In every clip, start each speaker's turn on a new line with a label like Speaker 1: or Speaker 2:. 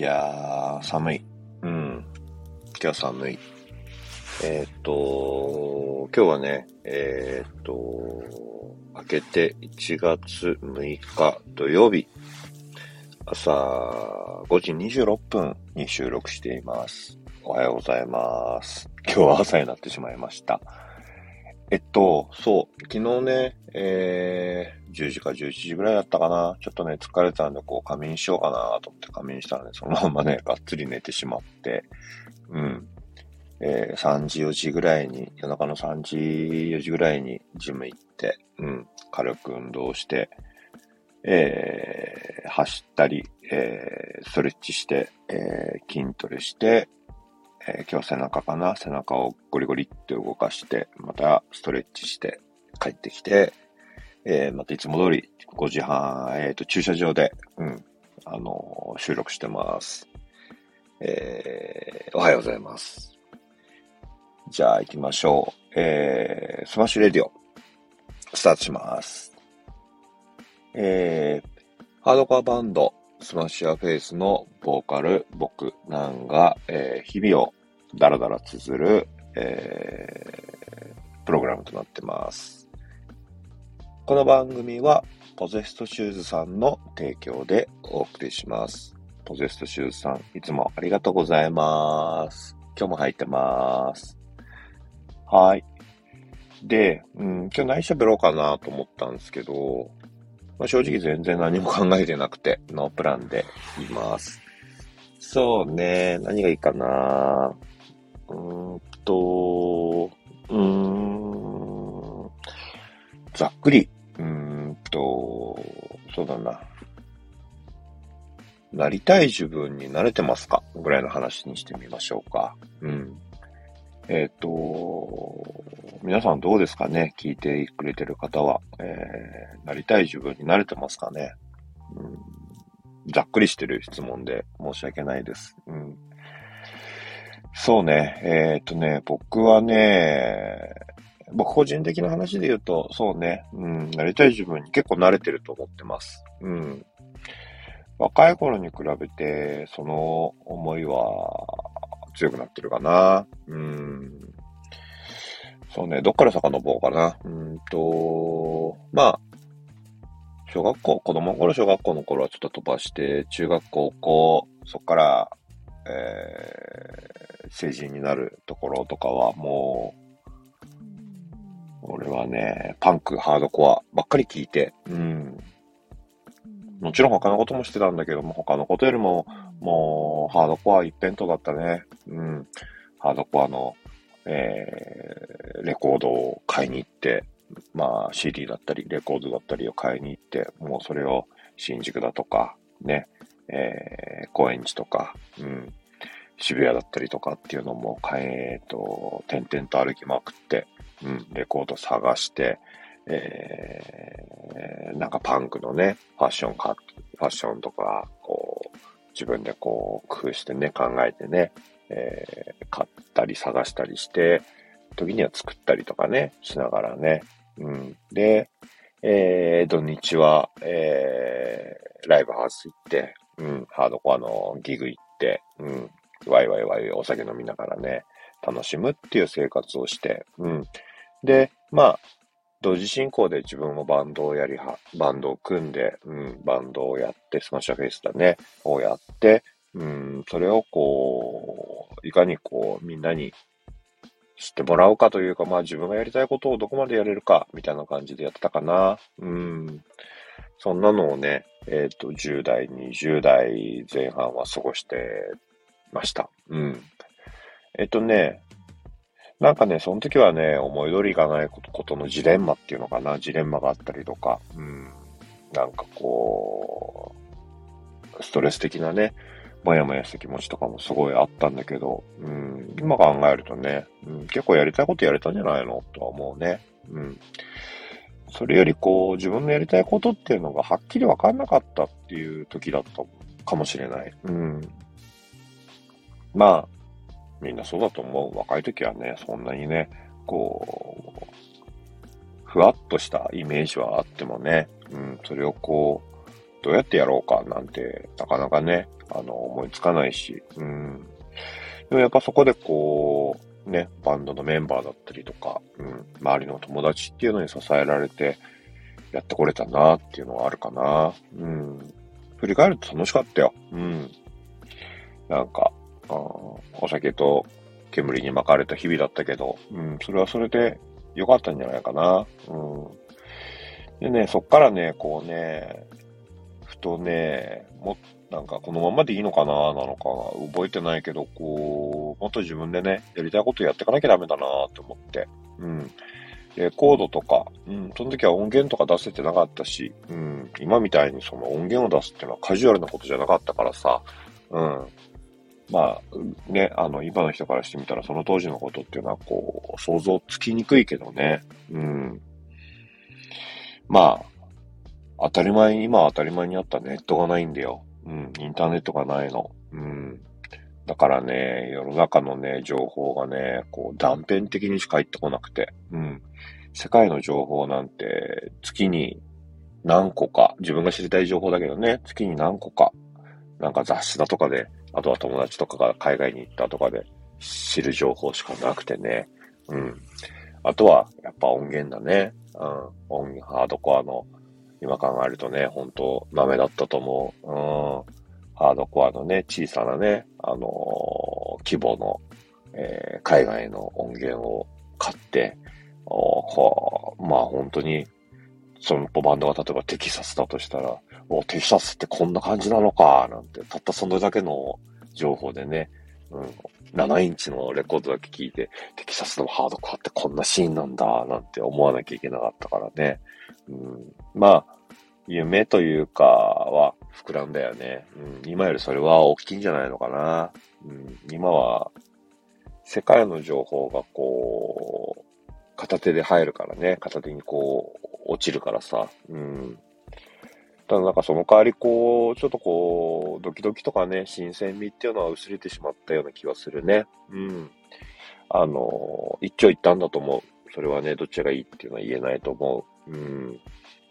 Speaker 1: いやー、寒い。うん。今日は寒い。えー、っと、今日はね、えー、っと、明けて1月6日土曜日、朝5時26分に収録しています。おはようございます。今日は朝になってしまいました。えっと、そう、昨日ね、えー、10時か11時ぐらいだったかな。ちょっとね、疲れたんで、こう、仮眠しようかなと思って仮眠したらね、そのままね、がっつり寝てしまって、うん。えー、3時、4時ぐらいに、夜中の3時、4時ぐらいにジム行って、うん、軽く運動して、えー、走ったり、えー、ストレッチして、えー、筋トレして、え、今日背中かな背中をゴリゴリって動かして、またストレッチして帰ってきて、えー、またいつも通り5時半、えっ、ー、と、駐車場で、うん、あの収録してます。えー、おはようございます。じゃあ行きましょう。えー、スマッシュレディオ、スタートします。えー、ハードコアバンド、スマッシュアフェイスのボーカル、僕なんが、えー、日々をダラダラ綴る、えー、プログラムとなってます。この番組は、ポゼストシューズさんの提供でお送りします。ポゼストシューズさん、いつもありがとうございます。今日も入ってます。はい。で、うん、今日何喋ろうかなと思ったんですけど、まあ、正直全然何も考えてなくて、ノープランでいます。そうね、何がいいかなうーんと、うーん、ざっくり、と、そうだな。なりたい自分に慣れてますか？ぐらいの話にしてみましょうか。うん。えっ、ー、と、皆さんどうですかね？聞いてくれてる方は。えー、なりたい自分に慣れてますかね、うん、ざっくりしてる質問で申し訳ないです。うん、そうね。えっ、ー、とね、僕はね、僕個人的な話で言うと、そうね、うん、なりたい自分に結構慣れてると思ってます。うん。若い頃に比べて、その思いは強くなってるかな。うん。そうね、どっから遡ろうかな。うんと、まあ、小学校、子供の頃、小学校の頃はちょっと飛ばして、中学校高校、そっから、えー、成人になるところとかはもう、俺はね、パンク、ハードコアばっかり聞いて、うん。もちろん他のこともしてたんだけども、他のことよりも、もう、ハードコア一辺倒だったね。うん。ハードコアの、えー、レコードを買いに行って、まあ CD だったり、レコードだったりを買いに行って、もうそれを新宿だとか、ね、えー、高円寺とか、うん、渋谷だったりとかっていうのも買え、と、点々と歩きまくって、うん、レコード探して、えー、なんかパンクのね、ファッションか、ファッションとか、こう、自分でこう、工夫してね、考えてね、えー、買ったり探したりして、時には作ったりとかね、しながらね。うん。で、えー、土日は、えー、ライブハウス行って、うん、ハードコアのギグ行って、うん、ワイワイワイお酒飲みながらね、楽しむっていう生活をして、うん。で、まあ、同時進行で自分もバンドをやりは、バンドを組んで、うん、バンドをやって、スマッシュフェイスだね、をやって、うん、それをこう、いかにこう、みんなに知ってもらうかというか、まあ自分がやりたいことをどこまでやれるか、みたいな感じでやってたかな。うん。そんなのをね、えっ、ー、と、10代、20代前半は過ごしてました。うん。えっ、ー、とね、なんかね、その時はね、思い通りいかないことのジレンマっていうのかな、ジレンマがあったりとか、うん。なんかこう、ストレス的なね、もやもやした気持ちとかもすごいあったんだけど、うん、今考えるとね、うん、結構やりたいことやれたんじゃないのとは思うね。うん。それよりこう、自分のやりたいことっていうのがはっきりわかんなかったっていう時だったかもしれない。うん。まあ、みんなそうだと思う。若い時はね、そんなにね、こう、ふわっとしたイメージはあってもね、うん、それをこう、どうやってやろうかなんて、なかなかね、あの、思いつかないし、うん。でもやっぱそこでこう、ね、バンドのメンバーだったりとか、うん、周りの友達っていうのに支えられて、やってこれたなっていうのはあるかな。うん。振り返ると楽しかったよ。うん。なんか、お酒と煙に巻かれた日々だったけど、うん、それはそれで良かったんじゃないかな。うん。でね、そっからね、こうね、ふとね、も、なんかこのままでいいのかな、なのか、覚えてないけど、こう、もっと自分でね、やりたいことやっていかなきゃダメだなって思って。うん。レコードとか、うん、その時は音源とか出せてなかったし、うん、今みたいにその音源を出すっていうのはカジュアルなことじゃなかったからさ、うん。まあ、ね、あの、今の人からしてみたらその当時のことっていうのはこう、想像つきにくいけどね、うん。まあ、当たり前に、今当たり前にあったネットがないんだよ。うん、インターネットがないの。うん。だからね、世の中のね、情報がね、こう断片的にしか入ってこなくて、うん。世界の情報なんて月に何個か、自分が知りたい情報だけどね、月に何個か、なんか雑誌だとかで、あとは友達とかが海外に行ったとかで知る情報しかなくてね、うん。あとは、やっぱ音源だね。うん。音、ハードコアの、今考えるとね、本当ダメだったと思う。うん。ハードコアのね、小さなね、あのー、規模の、えー、海外の音源を買って、おこまあ本当に、そのバンドが例えばテキサスだとしたら、おテキサスってこんな感じなのか、なんて、たったそれだけの情報でね、うん、7インチのレコードだけ聞いて、テキサスのハードコアってこんなシーンなんだ、なんて思わなきゃいけなかったからね。うん、まあ、夢というかは膨らんだよね。うん、今よりそれは大きいんじゃないのかな。うん、今は、世界の情報がこう、片手で入るからね。片手にこう、落ちるからさ。うん。ただなんかその代わりこう、ちょっとこう、ドキドキとかね、新鮮味っていうのは薄れてしまったような気がするね。うん。あの、一長一短だと思う。それはね、どっちがいいっていうのは言えないと思う。うん。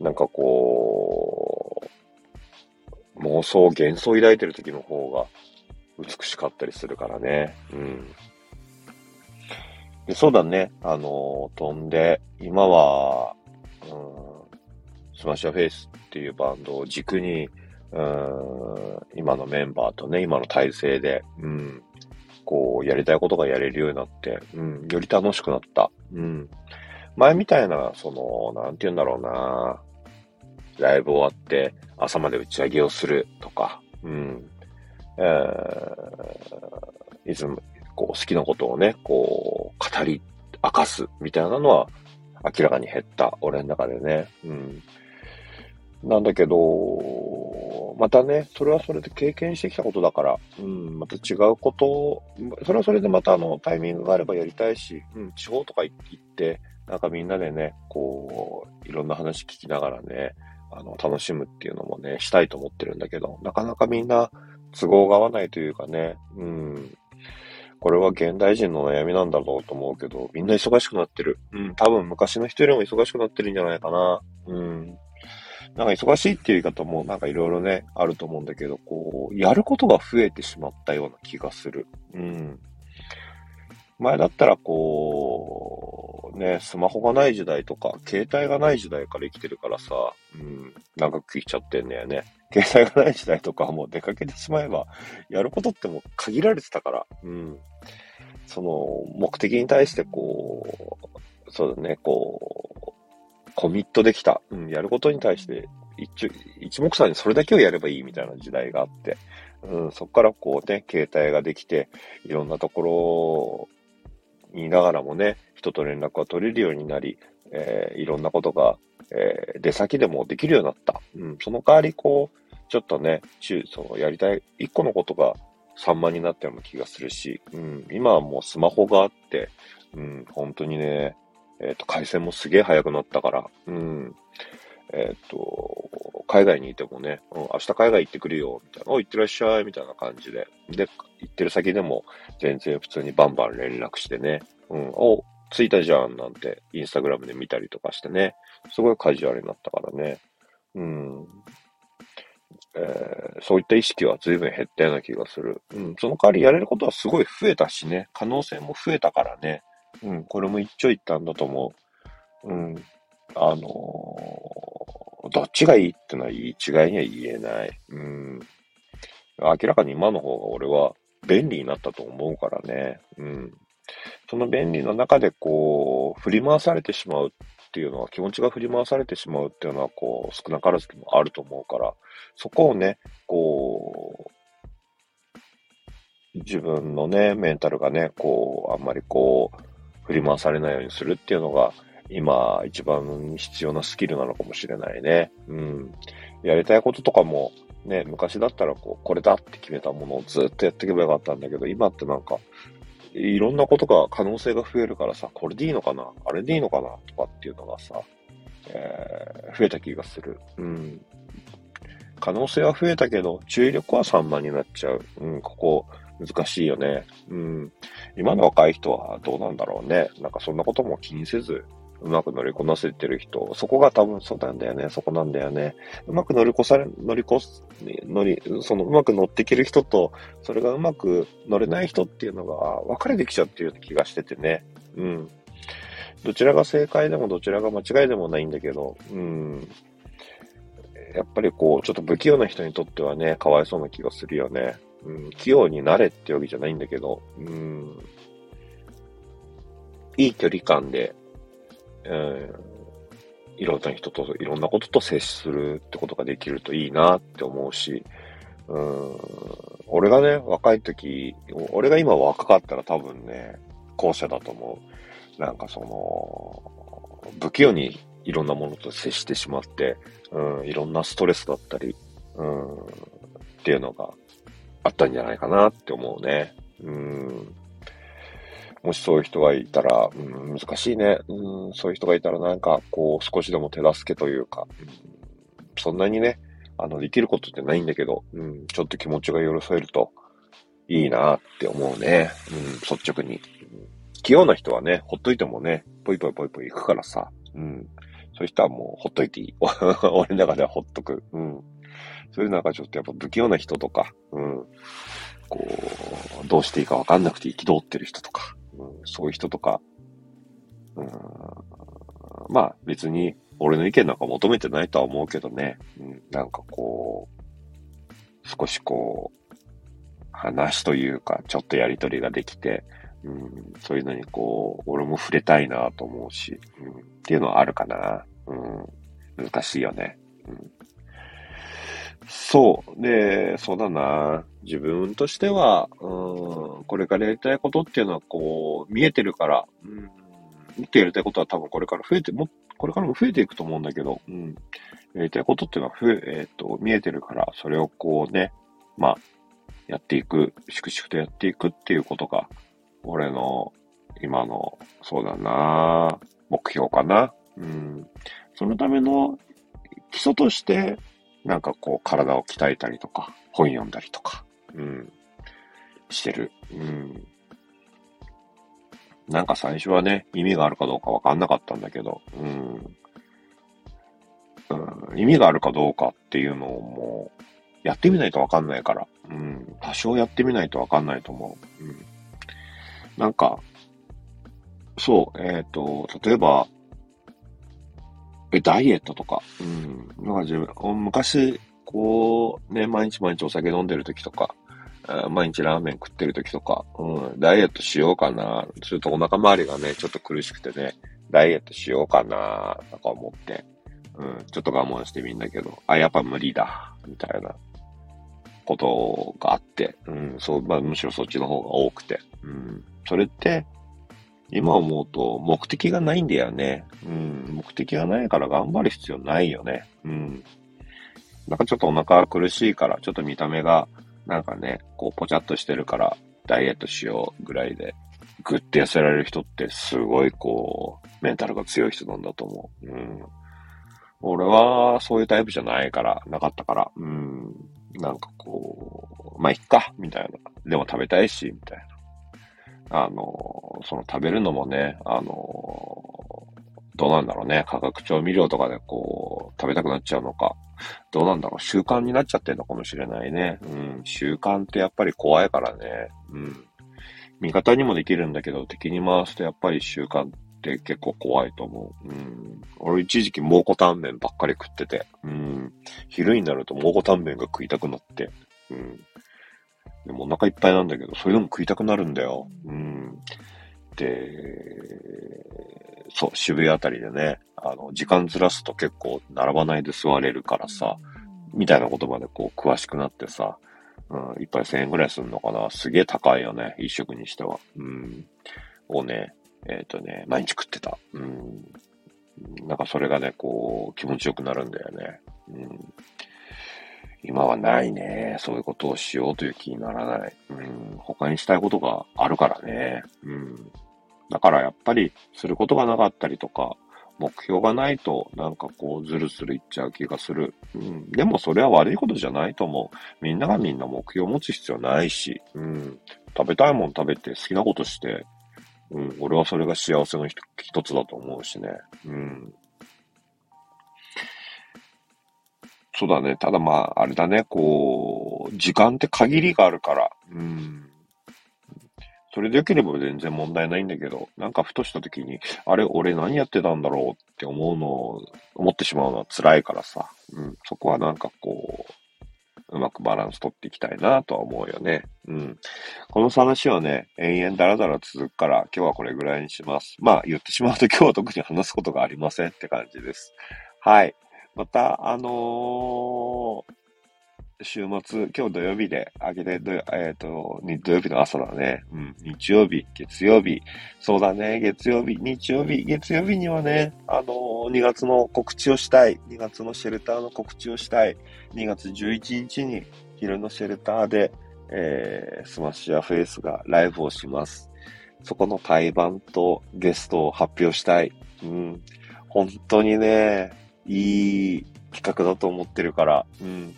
Speaker 1: なんかこう、妄想、幻想を抱いてる時の方が美しかったりするからね。うん。でそうだね。あの、飛んで、今は、うん、スマッシュフェイスっていうバンドを軸に、うん、今のメンバーとね、今の体制で、うん、こう、やりたいことがやれるようになって、うん、より楽しくなった。うん。前みたいな、その、なんて言うんだろうな。ライブ終わって朝まで打ち上げをするとか、うん。えー、いつも、こう、好きなことをね、こう、語り明かすみたいなのは明らかに減った。俺の中でね。うん。なんだけど、またね、それはそれで経験してきたことだから、うん、また違うことを、それはそれでまたあの、タイミングがあればやりたいし、うん、地方とか行って、なんかみんなでね、こう、いろんな話聞きながらね、あの、楽しむっていうのもね、したいと思ってるんだけど、なかなかみんな都合が合わないというかね、うん。これは現代人の悩みなんだろうと思うけど、みんな忙しくなってる。うん、多分昔の人よりも忙しくなってるんじゃないかな。うん。なんか忙しいっていう言い方もなんかいろいろね、あると思うんだけど、こう、やることが増えてしまったような気がする。うん。前だったらこう、ね、スマホがない時代とか、携帯がない時代から生きてるからさ、うん、長く聞いちゃってんだよね。携帯がない時代とかもう出かけてしまえば、やることっても限られてたから、うん。その、目的に対してこう、そうだね、こう、コミットできた。うん、やることに対して一、一目散にそれだけをやればいいみたいな時代があって、うん、そこからこうね、携帯ができて、いろんなところ言いながらもね、人と連絡が取れるようになり、えー、いろんなことが、えー、出先でもできるようになった。うん、その代わり、こう、ちょっとね、そのやりたい、一個のことが散漫になったような気がするし、うん、今はもうスマホがあって、うん、本当にね、えっ、ー、と、回線もすげえ速くなったから、うん、えっ、ー、と、海外にいてもね、うん、明日海外行ってくるよ、みたいな、お、行ってらっしゃい、みたいな感じで。で、行ってる先でも全然普通にバンバン連絡してね、うん、お、着いたじゃん、なんて、インスタグラムで見たりとかしてね、すごいカジュアルになったからね。うん。えー、そういった意識は随分減ったような気がする。うん、その代わりやれることはすごい増えたしね、可能性も増えたからね。うん、これも一長一短だと思う。うん、あのー、どっちがいいってのは一概には言えない。うん。明らかに今の方が俺は便利になったと思うからね。うん。その便利の中でこう、振り回されてしまうっていうのは、気持ちが振り回されてしまうっていうのは、こう、少なからずもあると思うから、そこをね、こう、自分のね、メンタルがね、こう、あんまりこう、振り回されないようにするっていうのが、今、一番必要なスキルなのかもしれないね。うん。やりたいこととかも、ね、昔だったらこう、これだって決めたものをずっとやっていけばよかったんだけど、今ってなんか、いろんなことが、可能性が増えるからさ、これでいいのかなあれでいいのかなとかっていうのがさ、えー、増えた気がする。うん。可能性は増えたけど、注意力は散漫になっちゃう。うん、ここ、難しいよね。うん。今の若い人はどうなんだろうね。なんかそんなことも気にせず、うまく乗りこなせてる人、そこが多分そうなんだよね、そこなんだよね。うまく乗り越され、乗り越す、乗り、そのうまく乗っていける人と、それがうまく乗れない人っていうのが分かれてきちゃってるような気がしててね。うん。どちらが正解でもどちらが間違いでもないんだけど、うん。やっぱりこう、ちょっと不器用な人にとってはね、かわいそうな気がするよね。うん、器用になれってわけじゃないんだけど、うん。いい距離感でえー、いろんな人と、いろんなことと接するってことができるといいなって思うし、うん、俺がね、若い時、俺が今若かったら多分ね、後者だと思う。なんかその、不器用にいろんなものと接してしまって、うん、いろんなストレスだったり、うん、っていうのがあったんじゃないかなって思うね。うん。もしそういう人がいたら、うん、難しいね。うん、そういう人がいたらなんか、こう、少しでも手助けというか、うん、そんなにね、あの、できることってないんだけど、うん、ちょっと気持ちが寄り添えるといいなって思うね。うん、率直に。器用な人はね、ほっといてもね、ぽいぽいぽいぽい行くからさ、うん、そういう人はもうほっといていい。俺の中ではほっとく。うん。そういうなんかちょっとやっぱ不器用な人とか、うん、こう、どうしていいかわかんなくて憤ってる人とか、うん、そういう人とか、うん、まあ別に俺の意見なんか求めてないとは思うけどね、うん、なんかこう、少しこう、話というか、ちょっとやりとりができて、うん、そういうのにこう、俺も触れたいなと思うし、うん、っていうのはあるかな。うん、難しいよね。うん、そう。で、そうだな。自分としては、うん、これからやりたいことっていうのは、こう、見えてるから、うん、見てやりたいことは多分これから増えて、も、これからも増えていくと思うんだけど、うん、やりたいことっていうのは増え、えっ、ー、と、見えてるから、それをこうね、まあ、やっていく、粛々とやっていくっていうことが、俺の今の、そうだな、目標かな。うん。そのための基礎として、なんかこう体を鍛えたりとか、本読んだりとか、うん、してる。うん。なんか最初はね、意味があるかどうかわかんなかったんだけど、うん。うん、意味があるかどうかっていうのをもう、やってみないとわかんないから、うん。多少やってみないとわかんないと思う。うん。なんか、そう、えっ、ー、と、例えば、え、ダイエットとか。うん。なんか自分、昔、こう、ね、毎日毎日お酒飲んでる時とか、毎日ラーメン食ってる時とか、うん、ダイエットしようかな。ちょっとお腹周りがね、ちょっと苦しくてね、ダイエットしようかな、とか思って、うん、ちょっと我慢してみんだけど、あ、やっぱ無理だ、みたいなことがあって、うん、そう、まあむしろそっちの方が多くて、うん、それって、今思うと目的がないんだよね。うん、目的がないから頑張る必要ないよね。うん。なんかちょっとお腹苦しいから、ちょっと見た目が、なんかね、こう、ぽちゃっとしてるから、ダイエットしようぐらいで、ぐって痩せられる人ってすごいこう、メンタルが強い人なんだと思う。うん。俺はそういうタイプじゃないから、なかったから、うん。なんかこう、まあ、いっか、みたいな。でも食べたいし、みたいな。あの、その食べるのもね、あの、どうなんだろうね。化学調味料とかでこう、食べたくなっちゃうのか。どうなんだろう、習慣になっちゃってんのかもしれないね。うん、習慣ってやっぱり怖いからね。うん。味方にもできるんだけど、敵に回すとやっぱり習慣って結構怖いと思う。うん。俺一時期蒙古タンメンばっかり食ってて、うん。昼になると蒙古タンメンが食いたくなって、うん。でもお腹いっぱいなんだけど、それでも食いたくなるんだよ。うん。で、そう、渋谷あたりでね、あの、時間ずらすと結構並ばないで座れるからさ、みたいな言葉でこう詳しくなってさ、うん、一杯1000円ぐらいするのかな。すげえ高いよね。一食にしては。うん。をね、えっ、ー、とね、毎日食ってた。うん。なんかそれがね、こう、気持ちよくなるんだよね。うん。今はないね。そういうことをしようという気にならない。うん。他にしたいことがあるからね。うん。だからやっぱり、することがなかったりとか、目標がないと、なんかこう、ずるずるいっちゃう気がする。うん。でもそれは悪いことじゃないと思う。みんながみんな目標を持つ必要ないし、うん。食べたいもん食べて好きなことして、うん。俺はそれが幸せの一つだと思うしね。うん。そうだね。ただまあ、あれだね。こう、時間って限りがあるから。うん。それで良ければ全然問題ないんだけど、なんかふとした時に、あれ、俺何やってたんだろうって思うのを、思ってしまうのは辛いからさ。うん。そこはなんかこう、うまくバランス取っていきたいなとは思うよね。うん。この話はね、延々だらだら続くから、今日はこれぐらいにします。まあ、言ってしまうと今日は特に話すことがありませんって感じです。はい。また、あのー週末、今日土曜日で、あげて、えーっと、土曜日の朝だね。うん、日曜日、月曜日。そうだね、月曜日、日曜日、月曜日にはね、あのー、2月の告知をしたい。2月のシェルターの告知をしたい。2月11日に昼のシェルターで、えー、スマッシュフェイスがライブをします。そこの対バンとゲストを発表したい。うん。本当にね、いい企画だと思ってるから。うん。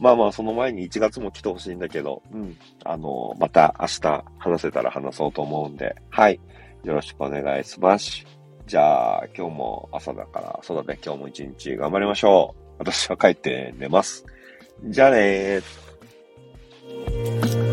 Speaker 1: まあまあ、その前に1月も来てほしいんだけど、うん。あの、また明日話せたら話そうと思うんで、はい。よろしくお願いします。じゃあ、今日も朝だから、そうだね、今日も一日頑張りましょう。私は帰って寝ます。じゃあねー。